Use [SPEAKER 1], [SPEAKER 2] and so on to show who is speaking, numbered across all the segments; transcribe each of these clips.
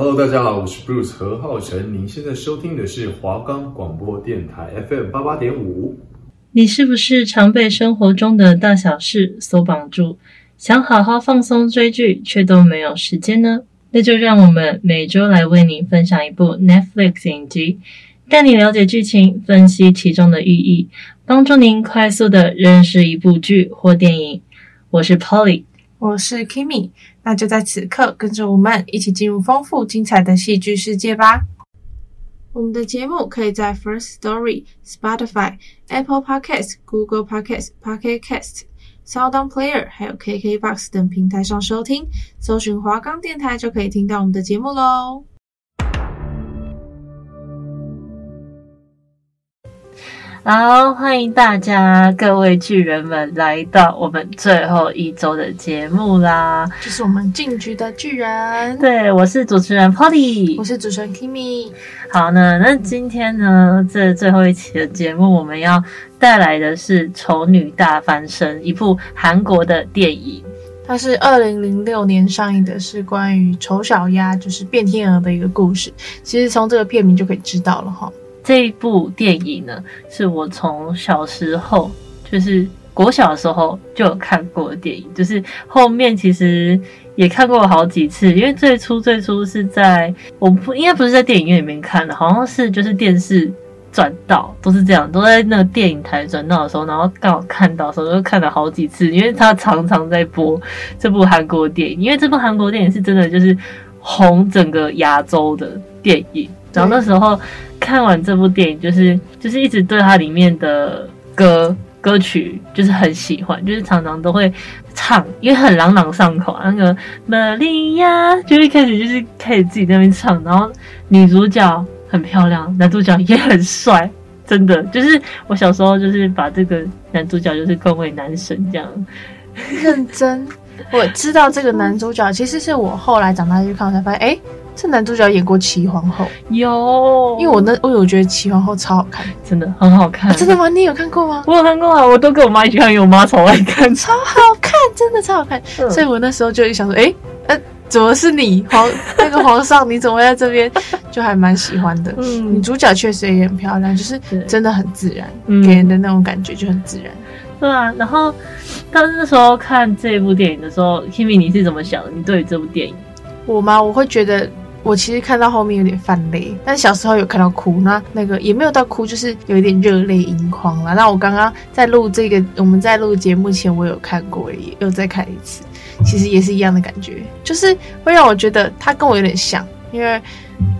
[SPEAKER 1] Hello，大家好，我是 Bruce 何浩晨。您现在收听的是华冈广播电台 FM 八八点五。
[SPEAKER 2] 你是不是常被生活中的大小事所绑住，想好好放松追剧，却都没有时间呢？那就让我们每周来为您分享一部 Netflix 影集，带你了解剧情，分析其中的寓意，帮助您快速的认识一部剧或电影。我是 Polly，
[SPEAKER 3] 我是 Kimmy，那就在此刻跟着我们一起进入丰富精彩的戏剧世界吧。我们的节目可以在 First Story、Spotify、Apple Podcasts、Google Podcasts、Pocket Casts、SoundOn Player 还有 KKBox 等平台上收听，搜寻华冈电台就可以听到我们的节目喽。
[SPEAKER 2] 好，欢迎大家各位巨人们来到我们最后一周的节目啦！
[SPEAKER 3] 这是我们进局的巨人，
[SPEAKER 2] 对，我是主持人 Polly，
[SPEAKER 3] 我是主持人 Kimmy。
[SPEAKER 2] 好呢，那今天呢，这最后一期的节目，我们要带来的是《丑女大翻身》，一部韩国的电影。
[SPEAKER 3] 它是二零零六年上映的，是关于丑小鸭，就是变天鹅的一个故事。其实从这个片名就可以知道了哈。
[SPEAKER 2] 这一部电影呢，是我从小时候，就是国小的时候就有看过的电影，就是后面其实也看过好几次。因为最初最初是在我不应该不是在电影院里面看的，好像是就是电视转到，都是这样，都在那个电影台转到的时候，然后刚好看到的时候就看了好几次，因为他常常在播这部韩国电影，因为这部韩国电影是真的就是红整个亚洲的电影。然后那时候看完这部电影，就是就是一直对它里面的歌歌曲就是很喜欢，就是常常都会唱，因为很朗朗上口。那个玛利亚就一开始就是开始自己在那边唱，然后女主角很漂亮，男主角也很帅，真的就是我小时候就是把这个男主角就是奉为男神这样。
[SPEAKER 3] 认真，我知道这个男主角其实是我后来长大去看才发现，哎。这男主角演过《齐皇后》，
[SPEAKER 2] 有，
[SPEAKER 3] 因为我那我有觉得《齐皇后》超好看，
[SPEAKER 2] 真的很好看。
[SPEAKER 3] 啊，真的吗？你有看过吗？
[SPEAKER 2] 我有看过啊，我都跟我妈一起看，因为我妈超爱看，
[SPEAKER 3] 超好看，真的超好看。嗯、所以我那时候就想说，哎，呃，怎么是你皇 那个皇上？你怎么会在这边？就还蛮喜欢的。嗯，女主角确实也很漂亮，就是真的很自然，嗯、给人的那种感觉就很自然。
[SPEAKER 2] 对啊，然后当时那时候看这部电影的时候，Kimi 你是怎么想的？你对于这部电影？
[SPEAKER 3] 我吗？我会觉得。我其实看到后面有点泛泪，但小时候有看到哭，那那个也没有到哭，就是有一点热泪盈眶了。那我刚刚在录这个，我们在录节目前，我有看过，也又再看一次，其实也是一样的感觉，就是会让我觉得他跟我有点像，因为。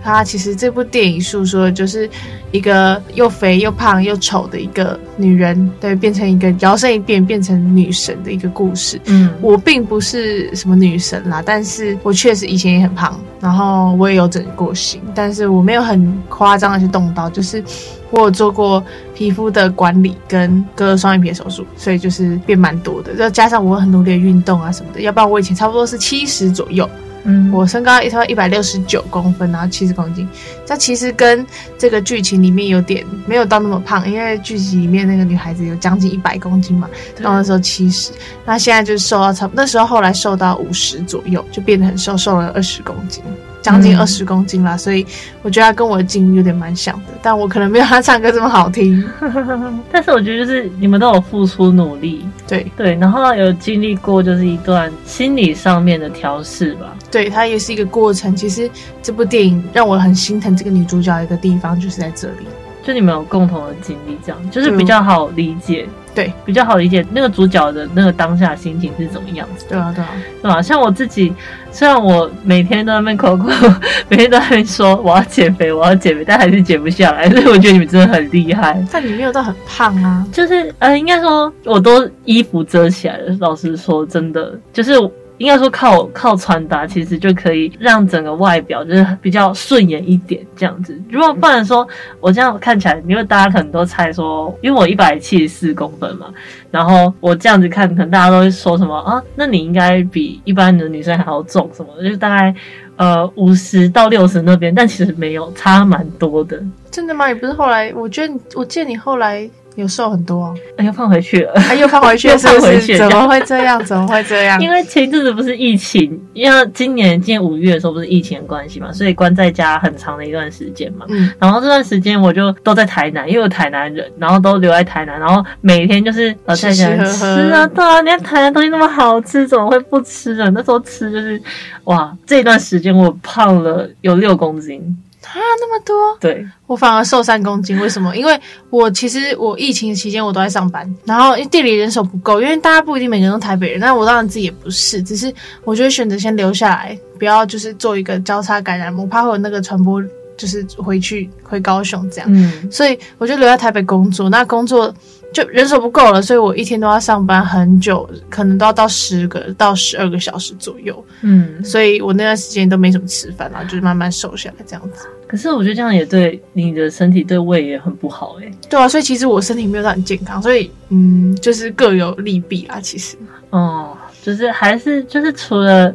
[SPEAKER 3] 他其实这部电影诉说的就是一个又肥又胖又丑的一个女人，对，变成一个摇身一变变成女神的一个故事。嗯，我并不是什么女神啦，但是我确实以前也很胖，然后我也有整过形，但是我没有很夸张的去动刀，就是我有做过皮肤的管理跟割双眼皮手术，所以就是变蛮多的。再加上我很努力的运动啊什么的，要不然我以前差不多是七十左右。嗯，我身高一超一百六十九公分，然后七十公斤。这其实跟这个剧情里面有点没有到那么胖，因为剧情里面那个女孩子有将近一百公斤嘛，到那时候七十，那现在就是瘦到差不多，那时候后来瘦到五十左右，就变得很瘦，瘦了二十公斤。将近二十公斤啦，嗯、所以我觉得他跟我的境遇有点蛮像的，但我可能没有他唱歌这么好听。
[SPEAKER 2] 但是我觉得就是你们都有付出努力，
[SPEAKER 3] 对
[SPEAKER 2] 对，然后有经历过就是一段心理上面的调试吧。
[SPEAKER 3] 对，它也是一个过程。其实这部电影让我很心疼这个女主角一个地方就是在这里，
[SPEAKER 2] 就你们有共同的经历，这样就是比较好理解。
[SPEAKER 3] 对，
[SPEAKER 2] 比较好理解那个主角的那个当下心情是怎么样子。
[SPEAKER 3] 对啊，对啊，
[SPEAKER 2] 对啊。像我自己，虽然我每天都在那边口口，每天都在那说我要减肥，我要减肥，但还是减不下来。所以我觉得你们真的很厉害。
[SPEAKER 3] 但你没有到很胖啊，
[SPEAKER 2] 就是呃，应该说我都衣服遮起来了。老实说，真的就是。应该说靠靠穿搭，其实就可以让整个外表就是比较顺眼一点这样子。如果不然说，我这样看起来，因为大家可能都猜说，因为我一百七十四公分嘛，然后我这样子看，可能大家都会说什么啊？那你应该比一般的女生还要重什么？就是大概呃五十到六十那边，但其实没有，差蛮多的。
[SPEAKER 3] 真的吗？也不是后来，我觉得我见你后来有瘦很多，
[SPEAKER 2] 哎，又胖回去了，
[SPEAKER 3] 哎，又胖 回去了，
[SPEAKER 2] 又胖回去，
[SPEAKER 3] 怎么会这样？怎么会这样？
[SPEAKER 2] 因为前一阵子不是疫情，因为今年今年五月的时候不是疫情的关系嘛，所以关在家很长的一段时间嘛。嗯，然后这段时间我就都在台南，因为我台南人，然后都留在台南，然后每天就是呃在家吃，吃啊，对啊，你看台南东西那么好吃，怎么会不吃呢？那时候吃就是哇，这段时间我胖了有六公斤。
[SPEAKER 3] 啊，那么多！
[SPEAKER 2] 对，
[SPEAKER 3] 我反而瘦三公斤，为什么？因为我其实我疫情期间我都在上班，然后因为店里人手不够，因为大家不一定每个人都台北人，但我当然自己也不是，只是我就会选择先留下来，不要就是做一个交叉感染，我怕会有那个传播，就是回去回高雄这样，嗯，所以我就留在台北工作，那工作。就人手不够了，所以我一天都要上班很久，可能都要到十个到十二个小时左右。嗯，所以我那段时间都没什么吃饭，然后就是慢慢瘦下来这样子。
[SPEAKER 2] 可是我觉得这样也对你的身体对胃也很不好诶、欸。
[SPEAKER 3] 对啊，所以其实我身体没有到很健康，所以嗯，就是各有利弊啦。其实，
[SPEAKER 2] 哦，就是还是就是除了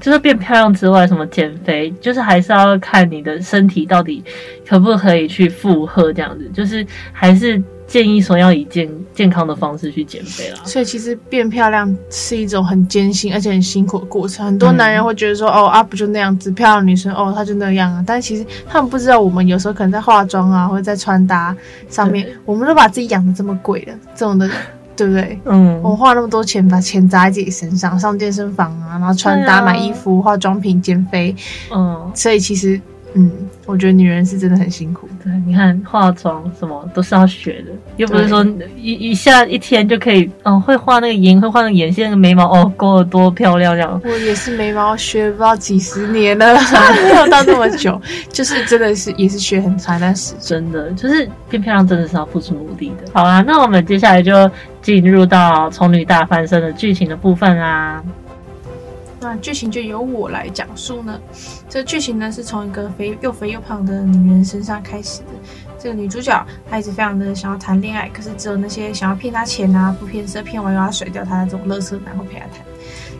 [SPEAKER 2] 就是变漂亮之外，什么减肥，就是还是要看你的身体到底可不可以去负荷这样子，就是还是。建议说要以健健康的方式去减肥啦，
[SPEAKER 3] 所以其实变漂亮是一种很艰辛而且很辛苦的过程。很多男人会觉得说，嗯、哦，啊不就那样子，漂亮女生哦，她就那样啊。但其实他们不知道，我们有时候可能在化妆啊，或者在穿搭上面，我们都把自己养的这么贵了，这种的，对不对？嗯，我花那么多钱把钱砸在自己身上，上健身房啊，然后穿搭、买衣服、化妆品、减肥，嗯，所以其实。嗯，我觉得女人是真的很辛苦。
[SPEAKER 2] 对，你看化妆什么都是要学的，又不是说一一下一天就可以。嗯，会画那个眼，会画那个眼线，那个眉毛哦，勾得多漂亮这样。
[SPEAKER 3] 我也是眉毛学不知道几十年了，没有到那么久，就是真的是也是学很长，但是
[SPEAKER 2] 真的就是变漂亮真的是要付出努力的。好啊，那我们接下来就进入到丑女大翻身的剧情的部分啦。
[SPEAKER 3] 那剧情就由我来讲述呢。这剧情呢是从一个肥又肥又胖的女人身上开始的。这个女主角她一直非常的想要谈恋爱，可是只有那些想要骗她钱啊、不骗色、骗完又要甩掉她的这种乐色男会陪她谈。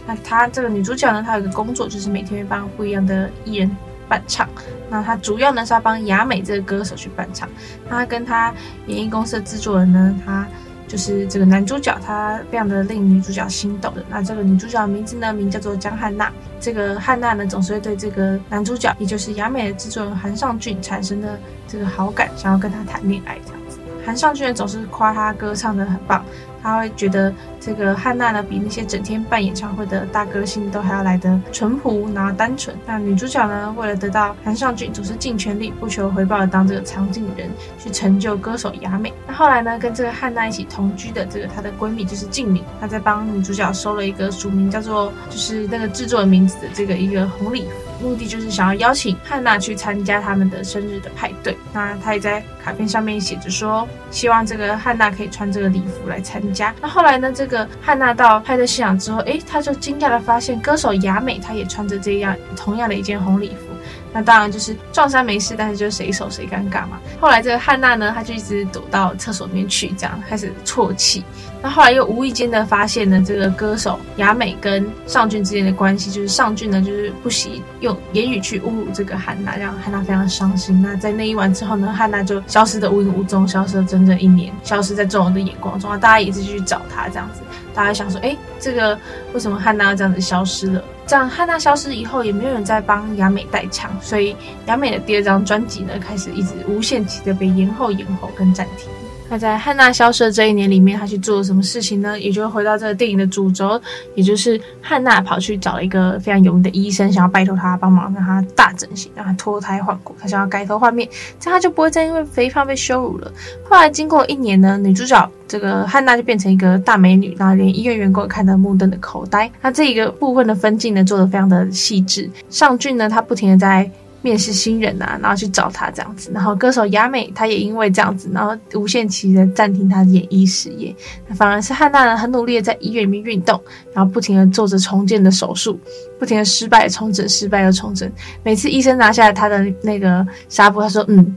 [SPEAKER 3] 那她这个女主角呢，她有个工作，就是每天会帮不一样的艺人伴唱。那她主要呢是要帮雅美这个歌手去伴唱。那她跟她演艺公司的制作人呢，她。就是这个男主角，他非常的令女主角心动的。那这个女主角名字呢，名叫做江汉娜。这个汉娜呢，总是会对这个男主角，也就是雅美的制作人韩尚俊产生的这个好感，想要跟他谈恋爱这样子。韩尚俊总是夸他歌唱的很棒。他会觉得这个汉娜呢，比那些整天办演唱会的大歌星都还要来得淳朴，然后单纯。那女主角呢，为了得到韩尚俊，总是尽全力不求回报的当这个长进人，去成就歌手雅美。那后来呢，跟这个汉娜一起同居的这个她的闺蜜就是静敏，她在帮女主角收了一个署名叫做就是那个制作人名字的这个一个红礼服。目的就是想要邀请汉娜去参加他们的生日的派对。那他也在卡片上面写着说，希望这个汉娜可以穿这个礼服来参加。那后来呢，这个汉娜到派对现场之后，诶，他就惊讶的发现歌手雅美，她也穿着这样同样的一件红礼服。那当然就是撞衫没事，但是就是谁熟谁尴尬嘛。后来这个汉娜呢，她就一直躲到厕所里面去，这样开始啜泣。那后来又无意间的发现呢，这个歌手雅美跟尚俊之间的关系，就是尚俊呢，就是不惜用言语去侮辱这个汉娜，让汉娜非常伤心。那在那一晚之后呢，汉娜就消失的无影无踪，消失了整整一年，消失在众人的眼光中啊。大家也是去找她这样子，大家想说，哎，这个为什么汉娜这样子消失了？这样汉娜消失以后，也没有人再帮雅美代唱，所以雅美的第二张专辑呢，开始一直无限期的被延后、延后跟暂停。那在汉娜消失的这一年里面，她去做了什么事情呢？也就回到这个电影的主轴，也就是汉娜跑去找了一个非常有名的医生，想要拜托他帮忙让他大整形，让他脱胎换骨，他想要改头换面，这样他就不会再因为肥胖被羞辱了。后来经过一年呢，女主角这个汉娜就变成一个大美女，然后连医院员工也看得目瞪的口呆。那这一个部分的分镜呢，做得非常的细致。尚俊呢，他不停的在。面试新人呐、啊，然后去找他这样子，然后歌手雅美她也因为这样子，然后无限期的暂停她的演艺事业。反而是汉娜呢，很努力的在医院里面运动，然后不停的做着重建的手术，不停的失败重整，失败又重整。每次医生拿下来他的那个纱布，他说：“嗯，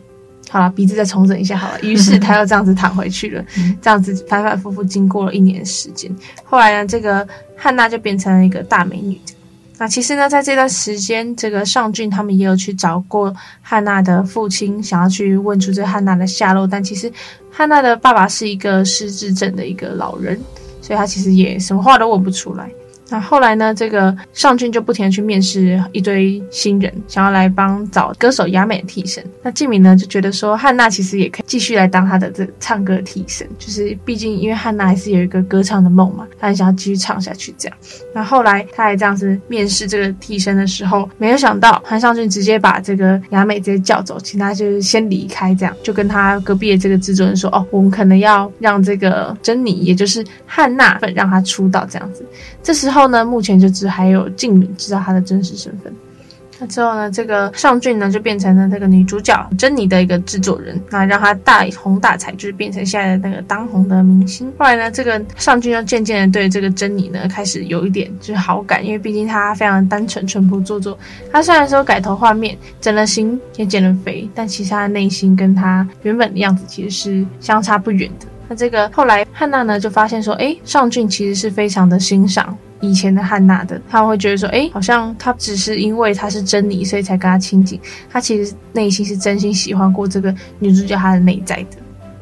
[SPEAKER 3] 好了，鼻子再重整一下好了。”于是他又这样子躺回去了，这样子反反复复经过了一年的时间。后来呢，这个汉娜就变成了一个大美女。那其实呢，在这段时间，这个尚俊他们也有去找过汉娜的父亲，想要去问出这汉娜的下落。但其实汉娜的爸爸是一个失智症的一个老人，所以他其实也什么话都问不出来。那后来呢，这个尚俊就不停地去面试一堆新人，想要来帮找歌手雅美的替身。那静敏呢就觉得说，汉娜其实也可以继续来当她的这唱歌替身，就是毕竟因为汉娜还是有一个歌唱的梦嘛，她很想要继续唱下去这样。那后来他还这样子面试这个替身的时候，没有想到韩尚俊直接把这个雅美直接叫走，请他就是先离开，这样就跟他隔壁的这个制作人说，哦，我们可能要让这个珍妮，也就是汉娜，让她出道这样子。这时候后呢，目前就只还有静敏知道她的真实身份。那之后呢，这个尚俊呢就变成了这个女主角珍妮的一个制作人，那让她大红大彩，就是变成现在的那个当红的明星。后来呢，这个尚俊就渐渐的对这个珍妮呢开始有一点就是好感，因为毕竟她非常单纯、淳朴、做作。她虽然说改头换面，整了形也减了肥，但其实她的内心跟她原本的样子其实是相差不远的。那这个后来汉娜呢就发现说，诶，尚俊其实是非常的欣赏以前的汉娜的，他会觉得说，诶，好像他只是因为他是珍妮，所以才跟她亲近，他其实内心是真心喜欢过这个女主角她的内在的。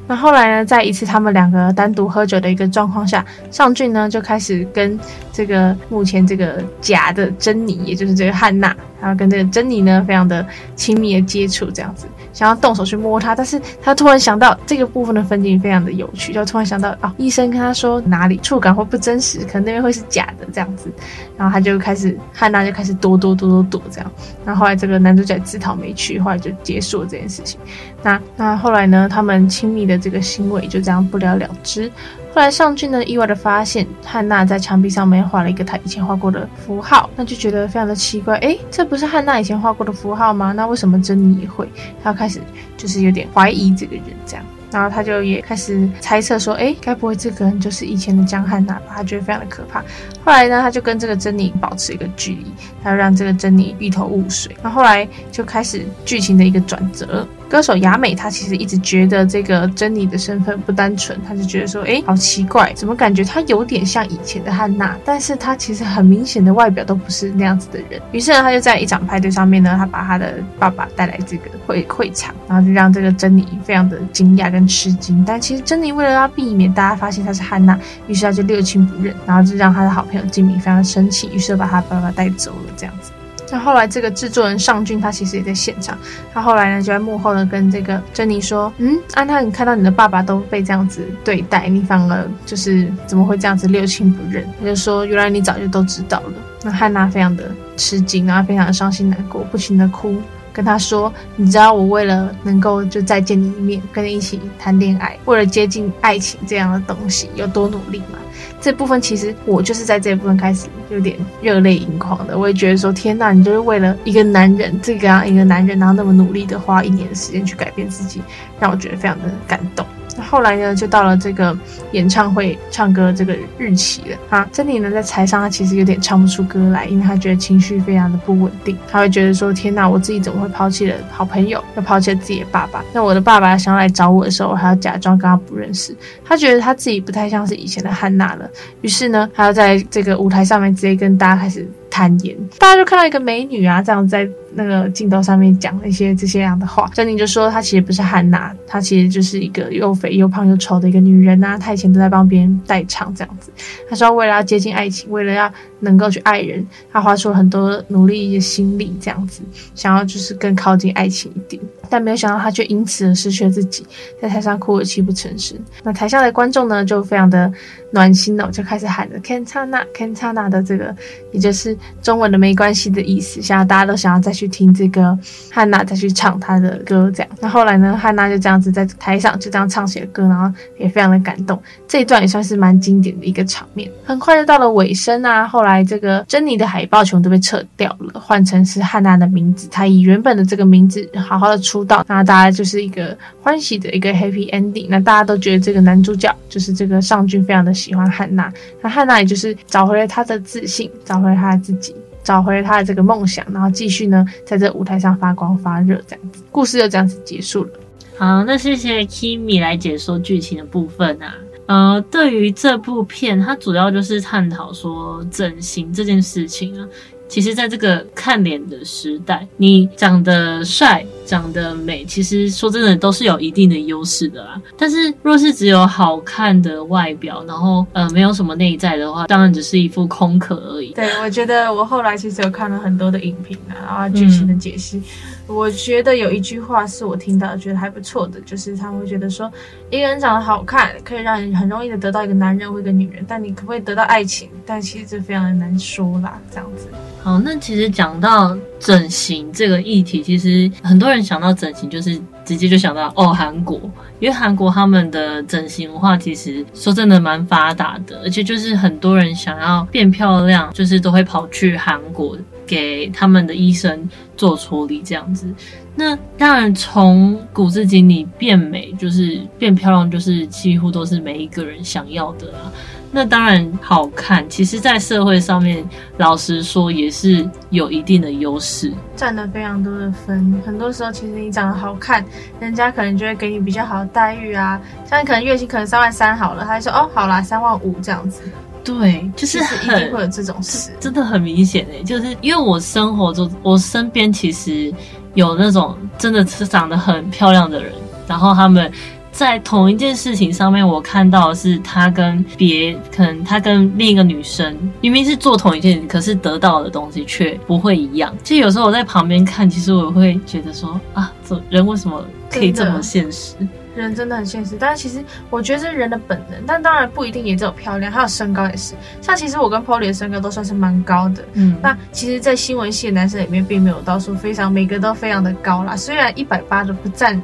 [SPEAKER 3] 那后来呢，在一次他们两个单独喝酒的一个状况下，尚俊呢就开始跟这个目前这个假的珍妮，也就是这个汉娜，然后跟这个珍妮呢非常的亲密的接触，这样子。想要动手去摸他，但是他突然想到这个部分的分镜非常的有趣，就突然想到啊，医生跟他说哪里触感会不真实，可能那边会是假的这样子，然后他就开始汉娜就开始躲躲躲躲躲这样，然后后来这个男主角自讨没趣，后来就结束了这件事情。那那后来呢，他们亲密的这个行为就这样不了了之。后来尚俊呢，意外的发现汉娜在墙壁上面画了一个他以前画过的符号，那就觉得非常的奇怪，诶，这不是汉娜以前画过的符号吗？那为什么珍妮也会？他开始就是有点怀疑这个人这样。然后他就也开始猜测说，哎，该不会这个人就是以前的江汉娜吧？他觉得非常的可怕。后来呢，他就跟这个珍妮保持一个距离，他要让这个珍妮一头雾水。然后后来就开始剧情的一个转折。歌手雅美她其实一直觉得这个珍妮的身份不单纯，她就觉得说，哎，好奇怪，怎么感觉她有点像以前的汉娜？但是她其实很明显的外表都不是那样子的人。于是呢，她就在一场派对上面呢，她把她的爸爸带来这个会会场，然后就让这个珍妮非常的惊讶跟。吃惊，但其实珍妮为了要避免大家发现她是汉娜，于是她就六亲不认，然后就让他的好朋友静敏非常生气，于是就把他爸爸带走了这样子。那后来这个制作人尚俊他其实也在现场，他后来呢就在幕后呢跟这个珍妮说：“嗯，安娜，你看到你的爸爸都被这样子对待，你反而就是怎么会这样子六亲不认？”他就说：“原来你早就都知道了。”那汉娜非常的吃惊，然后非常的伤心难过，不停的哭。跟他说，你知道我为了能够就再见你一面，跟你一起谈恋爱，为了接近爱情这样的东西有多努力吗？这部分其实我就是在这一部分开始有点热泪盈眶的。我也觉得说，天呐，你就是为了一个男人，这个样一个男人，然后那么努力的花一年的时间去改变自己，让我觉得非常的感动。那后来呢，就到了这个演唱会唱歌这个日期了啊。珍妮呢，在台上，她其实有点唱不出歌来，因为她觉得情绪非常的不稳定。她会觉得说：“天哪，我自己怎么会抛弃了好朋友，又抛弃了自己的爸爸？那我的爸爸想要来找我的时候，我还要假装跟他不认识。”她觉得她自己不太像是以前的汉娜了。于是呢，她要在这个舞台上面直接跟大家开始坦言。大家就看到一个美女啊，这样在。那个镜头上面讲了一些这些样的话，珍妮就说她其实不是汉娜，她其实就是一个又肥又胖又丑的一个女人呐、啊。她以前都在帮别人代唱这样子。她说为了要接近爱情，为了要能够去爱人，她花出了很多努力一些心力这样子，想要就是更靠近爱情一点。但没有想到她却因此而失去了自己，在台上哭得泣不成声。那台下的观众呢，就非常的暖心哦，就开始喊着 “Kentana Kentana” 的这个，也就是中文的没关系的意思，想要大家都想要再去。去听这个汉娜再去唱她的歌，这样。那后来呢，汉娜就这样子在台上就这样唱起了歌，然后也非常的感动。这一段也算是蛮经典的一个场面。很快就到了尾声啊，后来这个珍妮的海报全部都被撤掉了，换成是汉娜的名字。她以原本的这个名字好好的出道，那大家就是一个欢喜的一个 happy ending。那大家都觉得这个男主角就是这个尚俊，非常的喜欢汉娜。那汉娜也就是找回了她的自信，找回了她自己。找回他的这个梦想，然后继续呢，在这舞台上发光发热，这样子，故事就这样子结束了。
[SPEAKER 2] 好，那谢谢 Kimi 来解说剧情的部分啊。呃，对于这部片，它主要就是探讨说整形这件事情啊。其实在这个看脸的时代，你长得帅、长得美，其实说真的都是有一定的优势的啦。但是若是只有好看的外表，然后呃没有什么内在的话，当然只是一副空壳而已。
[SPEAKER 3] 对，我觉得我后来其实有看了很多的影评啊，然后剧情的解析。嗯我觉得有一句话是我听到觉得还不错的，就是他们会觉得说，一个人长得好看，可以让你很容易的得到一个男人或一个女人，但你可不可以得到爱情？但其实这非常的难说啦，这样子。
[SPEAKER 2] 好，那其实讲到整形这个议题，其实很多人想到整形就是直接就想到哦韩国，因为韩国他们的整形文化其实说真的蛮发达的，而且就是很多人想要变漂亮，就是都会跑去韩国。给他们的医生做处理，这样子。那当然，从古至今，你变美就是变漂亮，就是几乎都是每一个人想要的啦。那当然，好看，其实，在社会上面，老实说，也是有一定的优势，
[SPEAKER 3] 占了非常多的分。很多时候，其实你长得好看，人家可能就会给你比较好的待遇啊。像你可能月薪可能三万三好了，他就说哦，好啦，三万五这样子。
[SPEAKER 2] 对，就是很
[SPEAKER 3] 一定会有这种事，
[SPEAKER 2] 真的很明显诶。就是因为我生活中，我身边其实有那种真的是长得很漂亮的人，然后他们在同一件事情上面，我看到的是他跟别可能他跟另一个女生明明是做同一件事，可是得到的东西却不会一样。其实有时候我在旁边看，其实我会觉得说啊，这人为什么可以这么现实？
[SPEAKER 3] 人真的很现实，但是其实我觉得这是人的本能，但当然不一定也只有漂亮，还有身高也是。像其实我跟 Polly 的身高都算是蛮高的，嗯，那其实，在新闻系的男生里面，并没有到说非常每个都非常的高啦。虽然一百八的不占，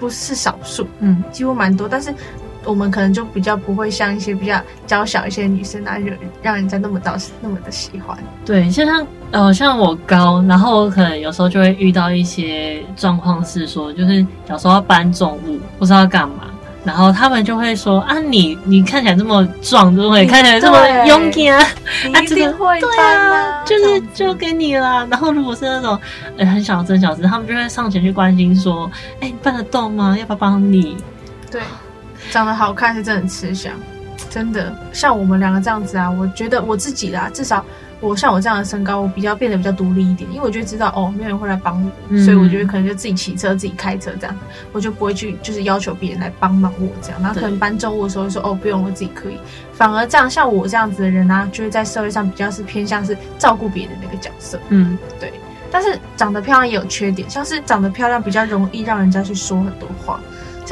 [SPEAKER 3] 不是少数，嗯，几乎蛮多，但是。我们可能就比较不会像一些比较娇小一些女生啊，让让人家那么到那么的喜欢。
[SPEAKER 2] 对，就像呃，像我高，然后我可能有时候就会遇到一些状况，是说就是有时候要搬重物，不知道干嘛，然后他们就会说啊，你你看起来这么壮，对不对？看起来这么勇敢啊，
[SPEAKER 3] 你一定会对啊，
[SPEAKER 2] 啊就是就给你了。然后如果是那种呃很小真小子，他们就会上前去关心说，哎，你搬得动吗？要不要帮你？
[SPEAKER 3] 对。长得好看是真的很吃香，真的像我们两个这样子啊，我觉得我自己啦，至少我像我这样的身高，我比较变得比较独立一点，因为我就知道哦，没有人会来帮我，嗯、所以我觉得可能就自己骑车、自己开车这样，我就不会去就是要求别人来帮忙我这样，然后可能搬重物的时候就说哦不用，我自己可以，反而这样像我这样子的人啊，就是在社会上比较是偏向是照顾别人的那个角色，嗯，对。但是长得漂亮也有缺点，像是长得漂亮比较容易让人家去说很多话。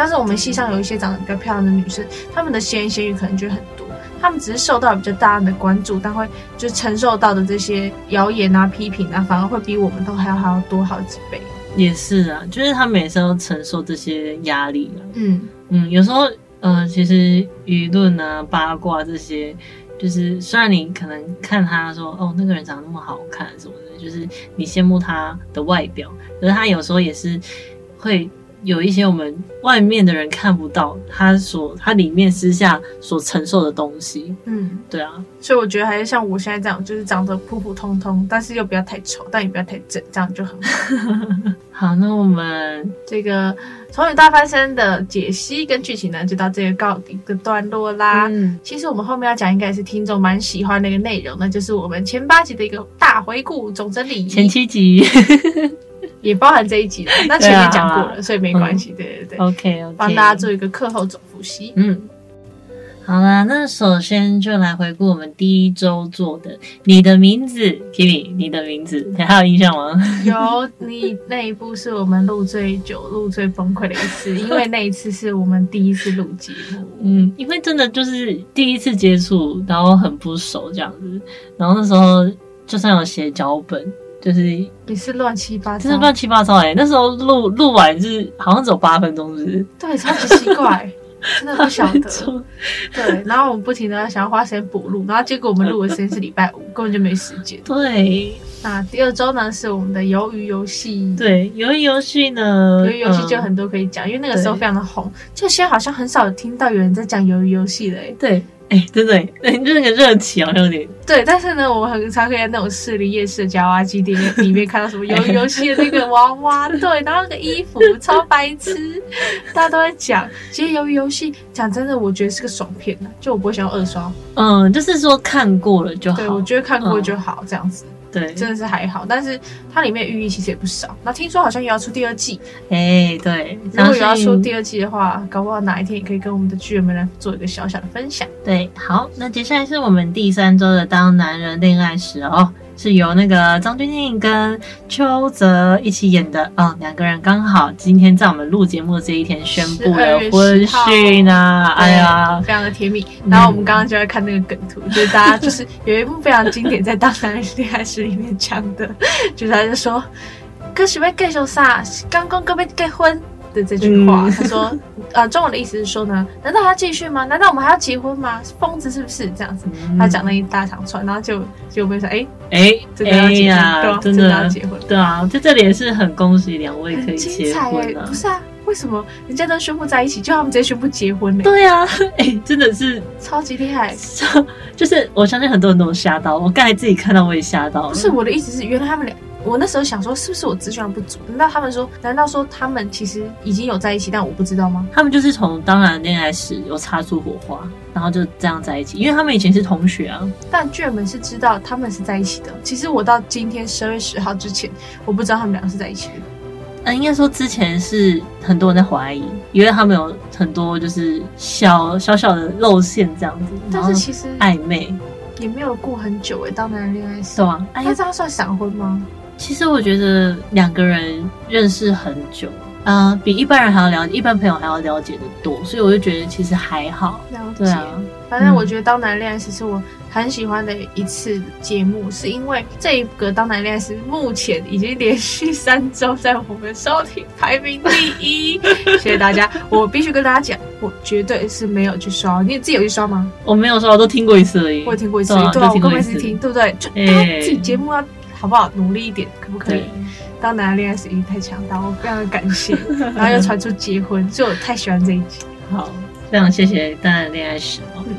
[SPEAKER 3] 像是我们系上有一些长得比较漂亮的女生，她们的闲言闲语可能就很多，她们只是受到比较大量的关注，但会就承受到的这些谣言啊、批评啊，反而会比我们都还要还要多好几倍。
[SPEAKER 2] 也是啊，就是她们也是要承受这些压力啊。嗯嗯，有时候呃，其实舆论啊、八卦这些，就是虽然你可能看她说哦，那个人长得那么好看什么的，就是你羡慕她的外表，可是她有时候也是会。有一些我们外面的人看不到，他所他里面私下所承受的东西，嗯，对啊，
[SPEAKER 3] 所以我觉得还是像我现在这样，就是长得普普通通，但是又不要太丑，但也不要太正，这样就很好。
[SPEAKER 2] 好，那我们
[SPEAKER 3] 这个《丑女大翻身》的解析跟剧情呢，就到这个告一个段落啦。嗯，其实我们后面要讲应该是听众蛮喜欢的一个内容，那就是我们前八集的一个大回顾总整理，
[SPEAKER 2] 前七集。
[SPEAKER 3] 也包含这一集了，那前面讲过了，啊、所以没关系。嗯、对对对
[SPEAKER 2] ，OK OK，
[SPEAKER 3] 帮大家做一个课后总复习。嗯，
[SPEAKER 2] 好啦，那首先就来回顾我们第一周做的。你的名字，Kimi，你的名字，你还有印象吗？
[SPEAKER 3] 有，你那一部是我们录最久、录最崩溃的一次，因为那一次是我们第一次录节目。
[SPEAKER 2] 嗯，因为真的就是第一次接触，然后很不熟这样子，然后那时候就算有写脚本。就是
[SPEAKER 3] 也是乱七八糟，
[SPEAKER 2] 就是乱七八糟哎、欸！那时候录录完是好像只有八分钟，是不是？
[SPEAKER 3] 对，超级奇怪，真的不晓得。对，然后我们不停的想要花时间补录，然后结果我们录的时间是礼拜五，根本就没时间。
[SPEAKER 2] 对，
[SPEAKER 3] 那第二周呢是我们的鱿鱼游戏。
[SPEAKER 2] 对，鱿鱼游戏呢，
[SPEAKER 3] 鱿鱼游戏就很多可以讲，嗯、因为那个时候非常的红，就现在好像很少听到有人在讲鱿鱼游戏了。
[SPEAKER 2] 对。哎、欸，对对，对，就那个热情好像有点。
[SPEAKER 3] 对，但是呢，我们很常可以在那种市里夜市的夹娃娃机店里面看到什么游游戏的那个娃娃，对，然后那个衣服超白痴，大家都在讲。其实鱿鱼游戏，讲真的，我觉得是个爽片，就我不会想要二刷。
[SPEAKER 2] 嗯，就是说看过了就好。
[SPEAKER 3] 对，我觉得看过就好，嗯、这样子。
[SPEAKER 2] 对，
[SPEAKER 3] 真的是还好。但是它里面寓意其实也不少。那听说好像也要出第二季，
[SPEAKER 2] 哎，对，
[SPEAKER 3] 如果有要出第二季的话，搞不好哪一天也可以跟我们的剧友们来做一个小小的分享。
[SPEAKER 2] 对，好，那接下来是我们第三周的《当男人恋爱时》哦。是由那个张钧甯跟邱泽一起演的，嗯，两个人刚好今天在我们录节目的这一天宣布了婚讯呢，哎呀，
[SPEAKER 3] 非常的甜蜜。然后我们刚刚就在看那个梗图，嗯、就是大家就是有一部非常经典，在《当男人恋爱时》里面讲的，就是他就说，哥是要继续啥，刚刚哥要结婚。的这句话，嗯、他说，呃，中文的意思是说呢，难道还要继续吗？难道我们还要结婚吗？疯子是不是这样子？嗯、他讲了一大长串，然后就就被说，哎哎，真的要结婚，呀对、啊、真的要结婚，
[SPEAKER 2] 对啊，在这里也是很恭喜两位可以结婚了、啊。
[SPEAKER 3] 不是啊，为什么人家都宣布在一起，就他们直接宣布结婚呢？
[SPEAKER 2] 对啊，哎，真的是
[SPEAKER 3] 超级厉害，
[SPEAKER 2] 就是我相信很多人都吓到，我刚才自己看到我也吓到了。
[SPEAKER 3] 不是我的意思是，原来他们俩。我那时候想说，是不是我资讯量不足？难道他们说，难道说他们其实已经有在一起，但我不知道吗？
[SPEAKER 2] 他们就是从当然恋爱时有擦出火花，然后就这样在一起，因为他们以前是同学啊。
[SPEAKER 3] 但剧们是知道他们是在一起的。其实我到今天十二月十号之前，我不知道他们两个是在一起的。
[SPEAKER 2] 嗯，应该说之前是很多人在怀疑，因为他们有很多就是小小小的露馅这样子。
[SPEAKER 3] 但是其实
[SPEAKER 2] 暧昧
[SPEAKER 3] 也没有过很久哎，当男人恋爱时。
[SPEAKER 2] 对啊，
[SPEAKER 3] 但是他算闪婚吗？
[SPEAKER 2] 其实我觉得两个人认识很久，嗯、呃，比一般人还要了解，一般朋友还要了解的多，所以我就觉得其实还好。
[SPEAKER 3] 了解。对啊，反正我觉得《当男人恋爱时》是我很喜欢的一次节目，嗯、是因为这一个《当男人恋爱时》目前已经连续三周在我们收听排名第一，谢谢大家。我必须跟大家讲，我绝对是没有去刷，你自己有去刷吗？
[SPEAKER 2] 我没有刷，我都听过一次而已。
[SPEAKER 3] 我也听过一次，对啊，对啊，我刚开始听，对不对？就他自己节目要。好不好？努力一点，可不可以？对当男人恋爱时，太强大，我非常的感谢。然后又传出结婚，所以我太喜欢这一集。
[SPEAKER 2] 好，非常谢谢当男人恋爱时哦。嗯、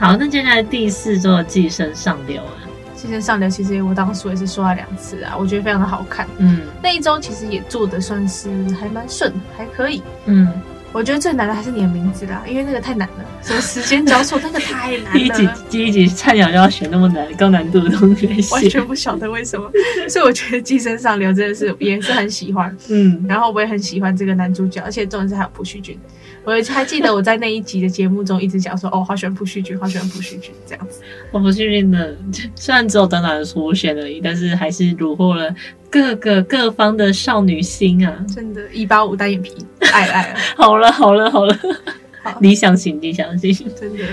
[SPEAKER 2] 好，那接下来第四周的寄生上流啊，
[SPEAKER 3] 寄生上流其实我当初也是说了两次啊，我觉得非常的好看。嗯，那一周其实也做的算是还蛮顺，还可以。嗯。我觉得最难的还是你的名字啦，因为那个太难了，什么时间交错，那个太难了。第一集
[SPEAKER 2] 第一集菜鸟就要选那么难高难度的东西，
[SPEAKER 3] 完全 不晓得为什么。所以我觉得《寄生上流》真的是也是很喜欢，嗯，然后我也很喜欢这个男主角，而且重点是还有朴叙俊。我还记得我在那一集的节目中一直讲说，哦，好喜欢朴叙俊，好喜欢朴叙俊这样子。
[SPEAKER 2] 我朴叙俊的虽然只有短短的出现而已，但是还是虏获了各个各方的少女心啊！
[SPEAKER 3] 真的，一八五单眼皮，爱爱 了。
[SPEAKER 2] 好了好了好了，好理想型理想型，
[SPEAKER 3] 真的。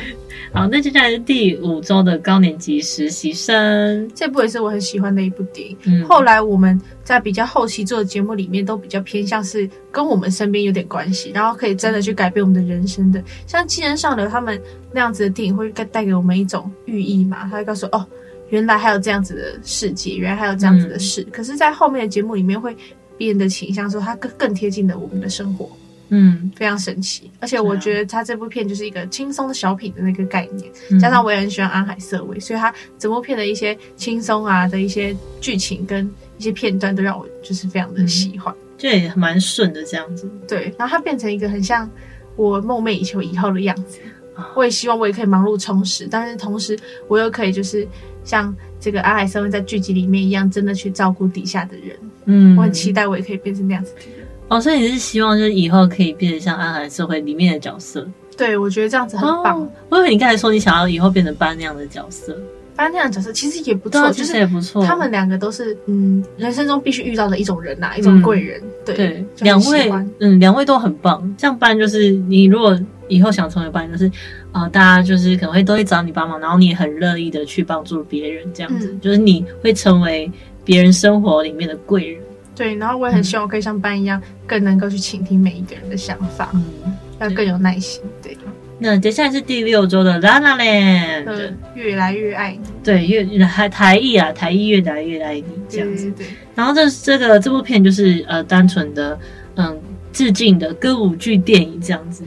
[SPEAKER 2] 好，那接下来是第五周的高年级实习生，
[SPEAKER 3] 这部也是我很喜欢的一部电影。嗯，后来我们在比较后期做的节目里面，都比较偏向是跟我们身边有点关系，然后可以真的去改变我们的人生的。像《寄人上流》他们那样子的电影，会带带给我们一种寓意嘛？他会告诉哦，原来还有这样子的世界，原来还有这样子的事。嗯，可是，在后面的节目里面，会变得倾向说，它更更贴近了我们的生活。嗯，非常神奇，而且我觉得他这部片就是一个轻松的小品的那个概念，嗯、加上我也很喜欢安海瑟薇，所以他整部片的一些轻松啊的一些剧情跟一些片段都让我就是非常的喜欢，
[SPEAKER 2] 这、嗯、也蛮顺的这样子。
[SPEAKER 3] 对，然后它变成一个很像我梦寐以求以后的样子，哦、我也希望我也可以忙碌充实，但是同时我又可以就是像这个安海瑟薇在剧集里面一样，真的去照顾底下的人。嗯，我很期待我也可以变成那样子的人。
[SPEAKER 2] 哦，所以你是希望就是以后可以变成像《暗海社会》里面的角色？
[SPEAKER 3] 对，我觉得这样子很棒。
[SPEAKER 2] 哦、我以为你刚才说你想要以后变成班那样的角色，
[SPEAKER 3] 班那样的角色其实也不错，
[SPEAKER 2] 其实也不错。
[SPEAKER 3] 他们两个都是嗯，人生中必须遇到的一种人呐、啊，一种贵人。嗯、对，
[SPEAKER 2] 两位嗯，两位都很棒。这样班就是你如果以后想成为班，就是啊、呃，大家就是可能会都会找你帮忙，然后你也很乐意的去帮助别人，这样子、嗯、就是你会成为别人生活里面的贵人。
[SPEAKER 3] 对，然后我也很希望我可以像班一样，嗯、更能够去倾听每一个人的想法，嗯，要更有耐心。对，
[SPEAKER 2] 那接下来是第六周的《La La Land》，
[SPEAKER 3] 越来越爱你。
[SPEAKER 2] 对，越台台译啊，台艺越来越爱你这样子。
[SPEAKER 3] 对，对，对，
[SPEAKER 2] 然后这这个这部片就是呃，单纯的嗯致敬的歌舞剧电影这样子。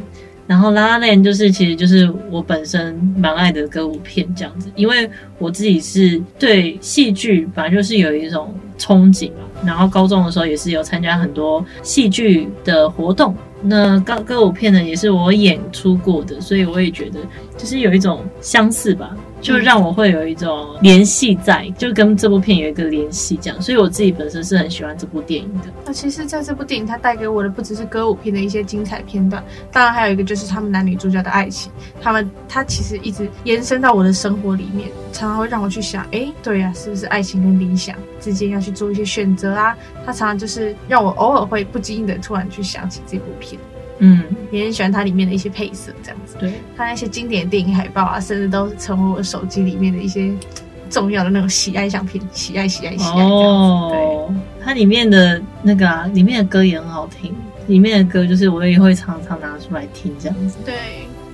[SPEAKER 2] 然后《La La Land》就是其实就是我本身蛮爱的歌舞片这样子，因为我自己是对戏剧本来就是有一种憧憬嘛。然后高中的时候也是有参加很多戏剧的活动，那歌歌舞片呢也是我演出过的，所以我也觉得就是有一种相似吧，就让我会有一种联系在，就跟这部片有一个联系这样。所以我自己本身是很喜欢这部电影的。
[SPEAKER 3] 那其实，在这部电影，它带给我的不只是歌舞片的一些精彩片段，当然还有一个就是他们男女主角的爱情。他们他其实一直延伸到我的生活里面，常常会让我去想，哎，对呀，是不是爱情跟理想之间要去做一些选择啊？他常常就是让我偶尔会不经意的突然去想起这部片。嗯，也很喜欢它里面的一些配色，这样子。对，它那些经典电影海报啊，甚至都成为我手机里面的一些重要的那种喜爱相片，喜爱喜爱喜爱。哦，对，
[SPEAKER 2] 它里面的那个啊，里面的歌也很好听，里面的歌就是我也会常常拿出来听，这样子。
[SPEAKER 3] 对，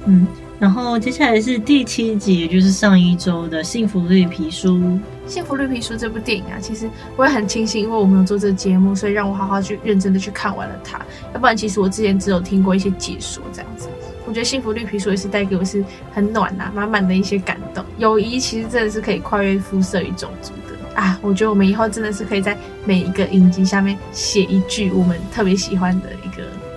[SPEAKER 2] 嗯。然后接下来是第七集，也就是上一周的《幸福绿皮书》。
[SPEAKER 3] 《幸福绿皮书》这部电影啊，其实我也很庆幸，因为我没有做这个节目，所以让我好好去认真的去看完了它。要不然，其实我之前只有听过一些解说这样子。我觉得《幸福绿皮书》也是带给我是很暖呐、啊，满满的一些感动。友谊其实真的是可以跨越肤色与种族的啊！我觉得我们以后真的是可以在每一个影集下面写一句我们特别喜欢的。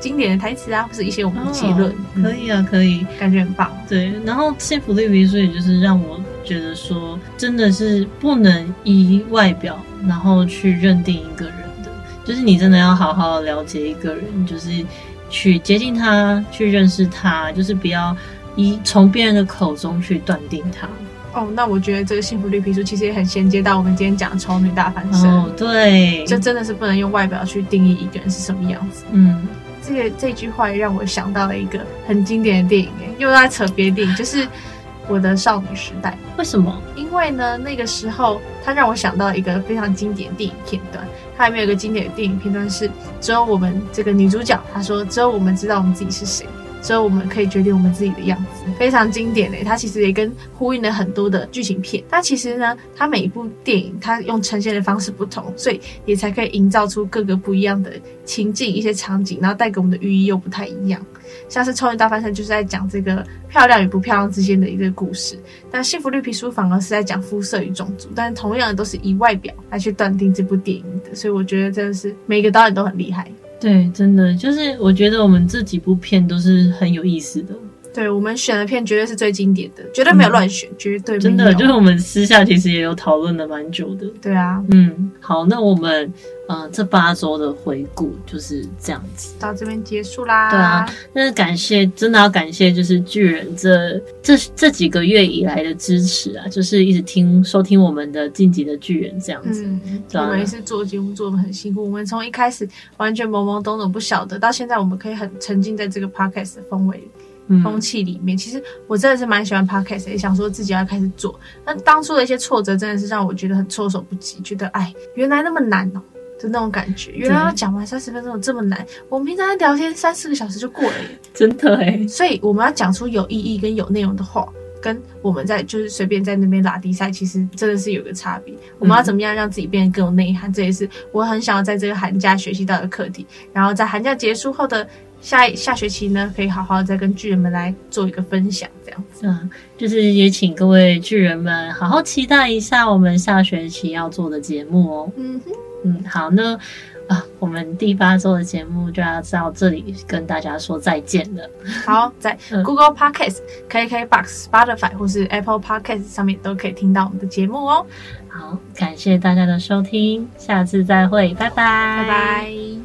[SPEAKER 3] 经典的台词啊，或是一些我们的结论，
[SPEAKER 2] 哦，可以啊，可以，
[SPEAKER 3] 感觉很棒。
[SPEAKER 2] 对，然后《幸福绿皮书》也就是让我觉得说，真的是不能以外表然后去认定一个人的，就是你真的要好好了解一个人，就是去接近他，去认识他，就是不要以从别人的口中去断定他。
[SPEAKER 3] 哦，那我觉得这个《幸福绿皮书》其实也很衔接到我们今天讲的丑女大翻身。
[SPEAKER 2] 哦，对，
[SPEAKER 3] 这真的是不能用外表去定义一个人是什么样子。嗯。这个这句话也让我想到了一个很经典的电影，哎，又在扯别的电影，就是我的少女时代。
[SPEAKER 2] 为什么？
[SPEAKER 3] 因为呢，那个时候它让我想到一个非常经典的电影片段。它里面有个经典的电影片段是，只有我们这个女主角她说，只有我们知道我们自己是谁。所以我们可以决定我们自己的样子，非常经典诶。它其实也跟呼应了很多的剧情片。但其实呢，它每一部电影它用呈现的方式不同，所以也才可以营造出各个不一样的情境、一些场景，然后带给我们的寓意又不太一样。像是《超人大翻身》就是在讲这个漂亮与不漂亮之间的一个故事，但《幸福绿皮书》反而是在讲肤色与种族，但同样的都是以外表来去断定这部电影的。所以我觉得真的是每个导演都很厉害。
[SPEAKER 2] 对，真的就是我觉得我们这几部片都是很有意思的。
[SPEAKER 3] 对，我们选的片绝对是最经典的，绝对没有乱选，嗯、绝对。
[SPEAKER 2] 真的，就是我们私下其实也有讨论了蛮久的。
[SPEAKER 3] 对啊，
[SPEAKER 2] 嗯，好，那我们。呃，这八周的回顾就是这样子，
[SPEAKER 3] 到这边结束啦。
[SPEAKER 2] 对啊，但是感谢，真的要感谢，就是巨人这这这几个月以来的支持啊，就是一直听收听我们的晋级的巨人这样子。
[SPEAKER 3] 嗯，我们也是做节目做的很辛苦，我们从一开始完全懵懵懂懂不晓得，到现在我们可以很沉浸在这个 podcast 的氛围风气里面。其实我真的是蛮喜欢 podcast，也想说自己要开始做。那当初的一些挫折真的是让我觉得很措手不及，觉得哎，原来那么难哦。就那种感觉，原来要讲完三十分钟有这么难。我们平常在聊天三四个小时就过了耶，
[SPEAKER 2] 真的哎。
[SPEAKER 3] 所以我们要讲出有意义跟有内容的话，跟我们在就是随便在那边拉低赛，其实真的是有个差别。我们要怎么样让自己变得更有内涵？嗯、这也是我很想要在这个寒假学习到的课题。然后在寒假结束后的下下学期呢，可以好好再跟巨人们来做一个分享，这样子。
[SPEAKER 2] 嗯，就是也请各位巨人们好好期待一下我们下学期要做的节目哦。嗯哼。嗯，好，那啊，我们第八周的节目就要到这里跟大家说再见了。
[SPEAKER 3] 好，在 Google Podcast、嗯、KKBox、Spotify 或是 Apple Podcast 上面都可以听到我们的节目哦。
[SPEAKER 2] 好，感谢大家的收听，下次再会，拜拜，
[SPEAKER 3] 拜拜。